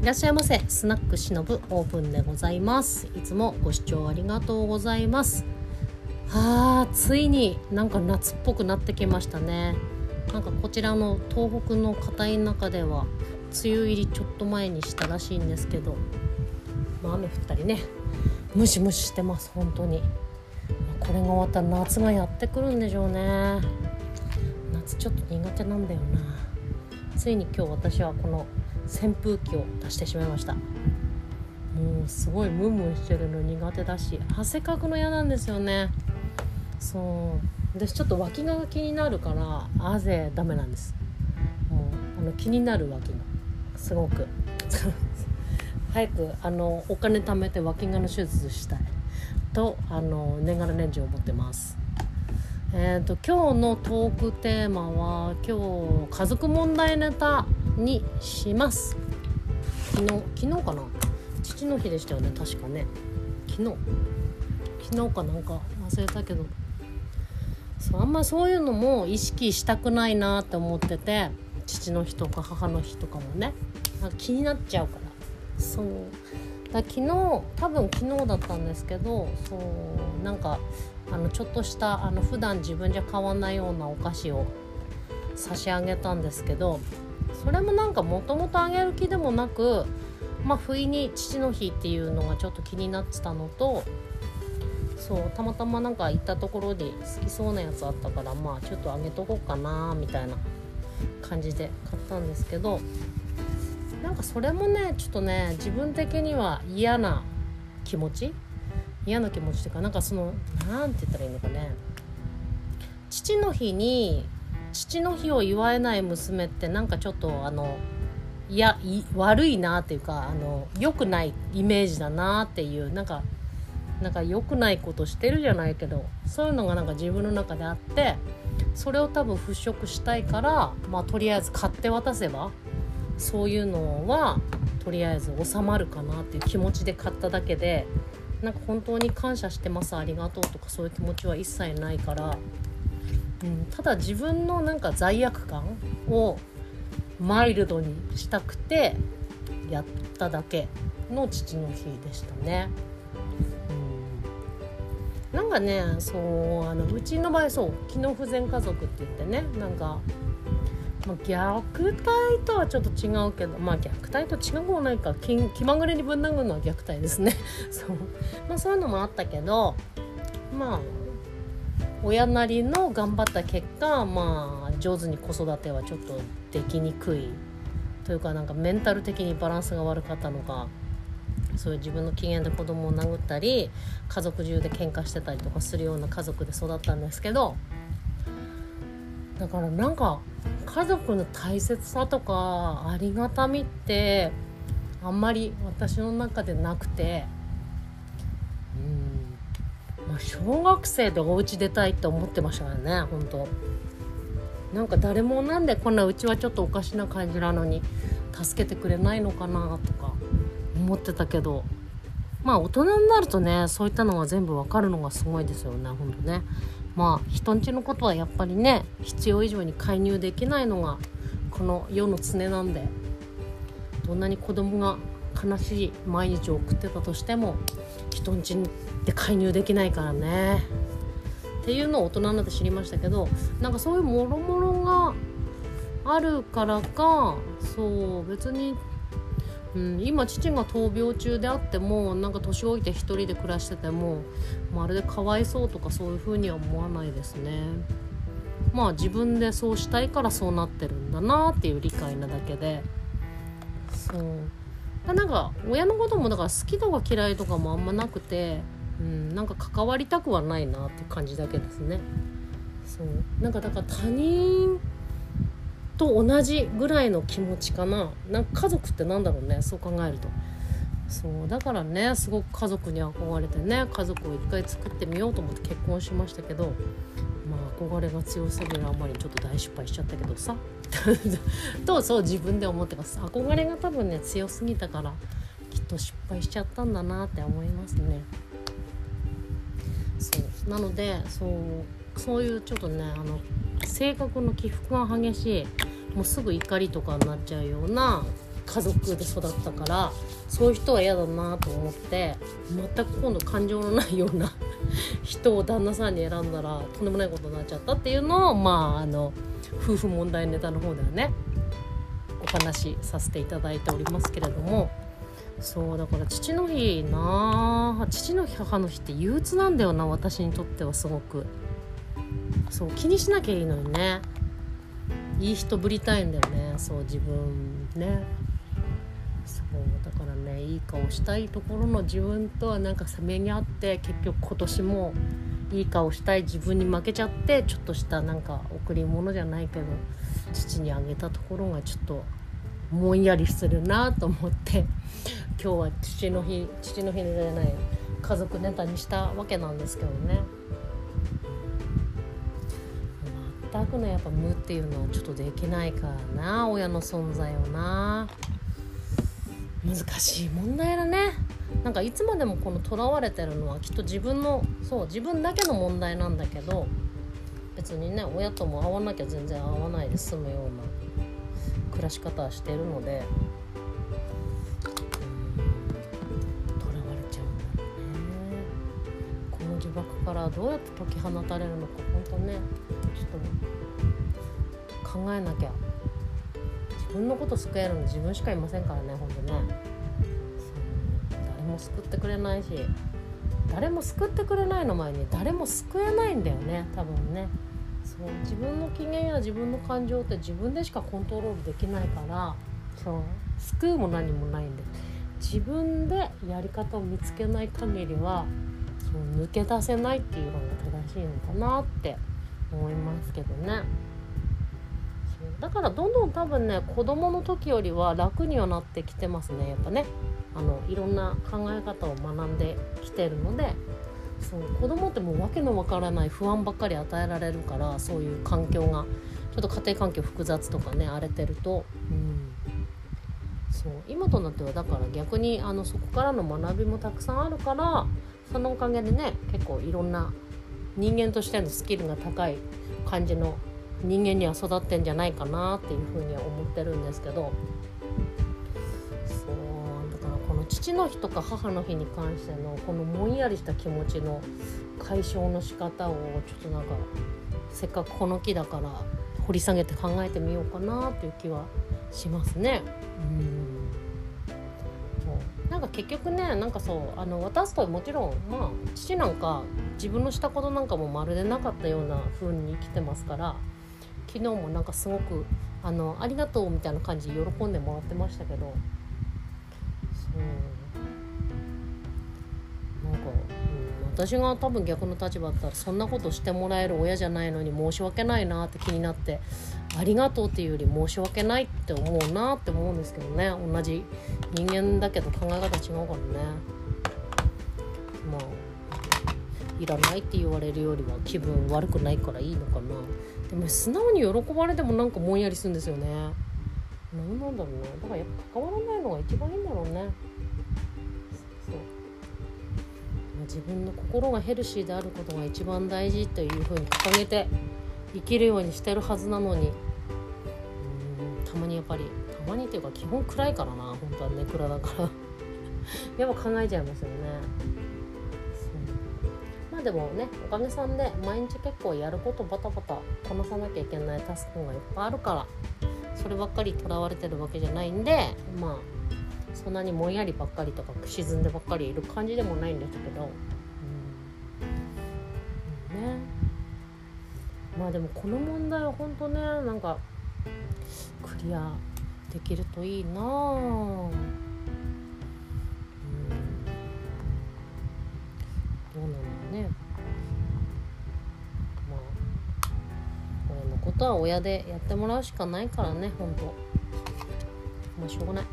いらっしゃいませ。スナックしのぶオープンでございます。いつもご視聴ありがとうございます。はあついになんか夏っぽくなってきましたね。なんかこちらの東北の片田舎では梅雨入りちょっと前にしたらしいんですけど、まあ、雨降ったりね。ムシムシしてます本当に。これが終わったら夏がやってくるんでしょうね。夏ちょっと苦手なんだよな。ついに今日私はこの扇風機を出してしまいました。もうすごいムンムンしてるの苦手だし汗かくの嫌なんですよね。そう。私ちょっと脇が気になるから汗ダメなんです。もうあの気になる脇がすごく。早くあのお金貯めて脇がの手術したい。とあの年がら年中思ってます。えーと、今日のトークテーマは今日家族問題ネタ。にします。昨日昨日かな？父の日でしたよね。確かね。昨日。昨日かなんか。忘れたけど。そうあんまそういうのも意識したくないなって思ってて。父の日とか母の日とかもね。なんか気になっちゃうから。そう。だ昨日多分昨日だったんですけどそうなんかあのちょっとしたあの普段自分じゃ買わないようなお菓子を差し上げたんですけどそれもなんかもともとあげる気でもなくまあ不意に父の日っていうのがちょっと気になってたのとそうたまたまなんか行ったところで好きそうなやつあったからまあちょっとあげとこうかなみたいな感じで買ったんですけどなんかそれもねちょっとね自分的には嫌な気持ち嫌な気持ちというかなんかその何て言ったらいいのかね父の日に父の日を祝えない娘ってなんかちょっとあのいや悪いなっていうかあの良くないイメージだなっていうなんかなんか良くないことしてるじゃないけどそういうのがなんか自分の中であってそれを多分払拭したいからまあとりあえず買って渡せばそういうのはとりあえず収まるかなっていう気持ちで買っただけでなんか本当に感謝してますありがとうとかそういう気持ちは一切ないから、うん、ただ自分のなんか罪悪感をマイルドにしたくてやっただけの父の日でしたね。うん、なんかねそうあのうちの場合そう機能不全家族って言ってねなんかまあ、虐待とはちょっと違うけどまあ虐待と違うもないか気気まぐれにぶん殴るのは虐待ですね。そう,、まあ、そういうのもあったけどまあ親なりの頑張った結果まあ上手に子育てはちょっとできにくい。というかなんかメンタル的にバランスが悪かったのかそういう自分の機嫌で子供を殴ったり家族中で喧嘩してたりとかするような家族で育ったんですけどだからなんか家族の大切さとかありがたみってあんまり私の中でなくて小学生でお家出たいって思ってましたからね本当。なんか誰もなんでこんなうちはちょっとおかしな感じなのに助けてくれないのかなとか思ってたけど。まあ大人になるとねそういったのが全部わかるのがすごいですよねほんとね。まあ人んちのことはやっぱりね必要以上に介入できないのがこの世の常なんで。どんなに子供が悲しい毎日を送ってたとしても人んちで介入できないからね。っていうのを大人になって知りましたけどなんかそういうもろもろがあるからかそう別にうん、今父が闘病中であってもなんか年老いて一人で暮らしててもまるでかわいそうとかそういうふうには思わないですね。まあ自分でそうしたいからそうなってるんだなっていう理解なだけで。そう。なんか親のこともだから好きとか嫌いとかもあんまなくて、うん、なんか関わりたくはないなって感じだけですね。そう。なんかだから他人と同じぐらいの気持ちかな。なんか家族ってなんだろうね。そう考えると。そう。だからねすごく家族に憧れてね家族を一回作ってみようと思って結婚しましたけど憧れが強すぎるあまりちょっと大失敗しちゃったけどさ。とそう自分で思ってます？憧れが多分ね強すぎたからきっと失敗しちゃったんだなって思いますね。そう。なのでそうそういうちょっとねあの性格の起伏が激しいもうすぐ怒りとかになっちゃうような家族で育ったからそういう人は嫌だなと思って全く今度感情のないような人を旦那さんに選んだらとんでもないことになっちゃったっていうのをまああの夫婦問題ネタの方ではねお話しさせていただいておりますけれども。そうだから父の日なあ父の日母の日って憂鬱なんだよな私にとってはすごく。そう気にしなきゃいいのにね。いい人ぶりたいんだよねそう自分ね。そうだからねいい顔したいところの自分とはなんかせめぎ合って結局今年もいい顔したい自分に負けちゃってちょっとしたなんか贈り物じゃないけど父にあげたところがちょっともんやりするなと思って今日は父の日父の日じゃない家族ネタにしたわけなんですけどね。全くねやっぱ無っていうのはちょっとできないからな親の存在をな。難しい問題だね。なんかいつまでもこのとらわれてるのはきっと自分のそう自分だけの問題なんだけど別にね親とも会わなきゃ全然会わないで済むような暮らし方はしてるのでとらわれちゃうんだこの呪縛からどうやって解き放たれるのか本当ねちょっと考えなきゃ。自分のこと救えるの自分しかいませんからね本当ね。誰も救ってくれないし誰も救ってくれないの前に誰も救えないんだよね多分ね。そう。自分の機嫌や自分の感情って自分でしかコントロールできないからそう。救うも何もないんで自分でやり方を見つけない限りはそう抜け出せないっていうのが正しいのかなって思いますけどねだからどんどん多分ね子供の時よりは楽にはなってきてますね。やっぱねあのいろんな考え方を学んできてるのでそう子供ってもう訳のわからない不安ばっかり与えられるからそういう環境がちょっと家庭環境複雑とかね荒れてると、うん、そう今となってはだから逆にあのそこからの学びもたくさんあるからそのおかげでね結構いろんな人間としてのスキルが高い感じの人間には育ってんじゃないかなっていうふうには思ってるんですけど。そうだからこの父の日とか母の日に関してのこのもんやりした気持ちの解消の仕方をちょっとなんかせっかくこの木だから掘り下げて考えてみようかなっていう気はしますね。うん。なんか結局ねなんかそうあの渡すともちろんまあ父なんか自分のしたことなんかもまるでなかったような風に生きてますから。昨日もなんかすごくあのありがとうみたいな感じで喜んでもらってましたけどそう。なんか、うん、私が多分逆の立場だったらそんなことしてもらえる親じゃないのに申し訳ないなって気になってありがとうっていうより申し訳ないって思うなって思うんですけどね。同じ人間だけど考え方違うからね。まあいらないって言われるよりは気分悪くないからいいのかな。でも素直に喜ばれてもなんかぼんやりするんですよね。何なんだろう。ねだからやっぱ関わらないのが一番いいんだろうね。そう。ま自分の心がヘルシーであることが一番大事というふうに掲げて生きるようにしてるはずなのに。うん。たまにやっぱりたまにっていうか基本暗いからな本当はね。暗だから。やっぱ考えちゃいますよね。でもねおかげさんで毎日結構やることバタバタこなさなきゃいけないタスクがいっぱいあるからそればっかりとらわれてるわけじゃないんでまあそんなにもんやりばっかりとか沈んでばっかりいる感じでもないんですけど、うん、ね。まあでもこの問題は本当ねなんかクリアできるといいなあ、どうなんだね。まあ親のことは親でやってもらうしかないからね本当。まあしょうがない。っ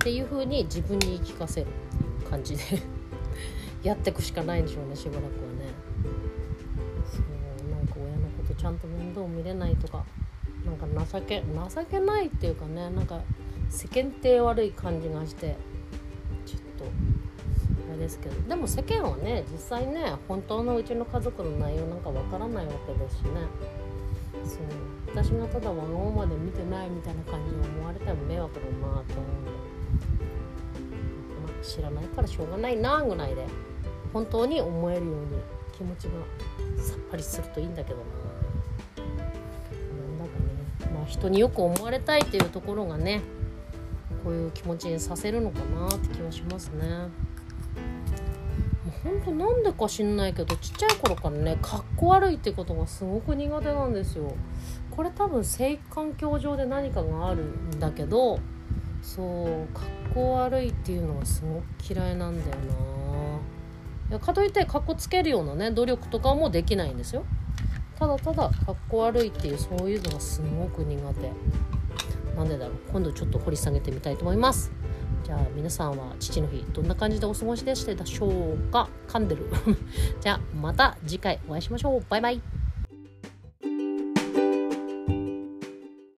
ていう風に自分に言い聞かせる感じで やってくしかないんでしょうねしばらくはね。そうなんか親のことちゃんと面倒見れないとかなんか情け情けないっていうかねなんか世間体悪い感じがしてですけどでも世間はね実際ね本当のうちの家族の内容なんかわからないわけですしね。そう。私がただわがままで見てないみたいな感じに思われても迷惑だなと思うんで、まあ、知らないからしょうがないなぐらいで本当に思えるように気持ちがさっぱりするといいんだけどな。なんだかね。まあ人によく思われたいっていうところがねこういう気持ちにさせるのかなって気はしますね。ほんとなんでか知んないけどちっちゃい頃からねかっこ悪いってことがすごく苦手なんですよ。これ多分生育環境上で何かがあるんだけどそうかっこ悪いっていうのはすごく嫌いなんだよな。いやかといってかっこつけるようなね努力とかもできないんですよ。ただただかっこ悪いっていうそういうのがすごく苦手。なんでだろう。今度ちょっと掘り下げてみたいと思います。じゃあ皆さんは父の日どんな感じでお過ごしでしたでしょうか？噛んでる。じゃあまた次回お会いしましょう。バイバイ。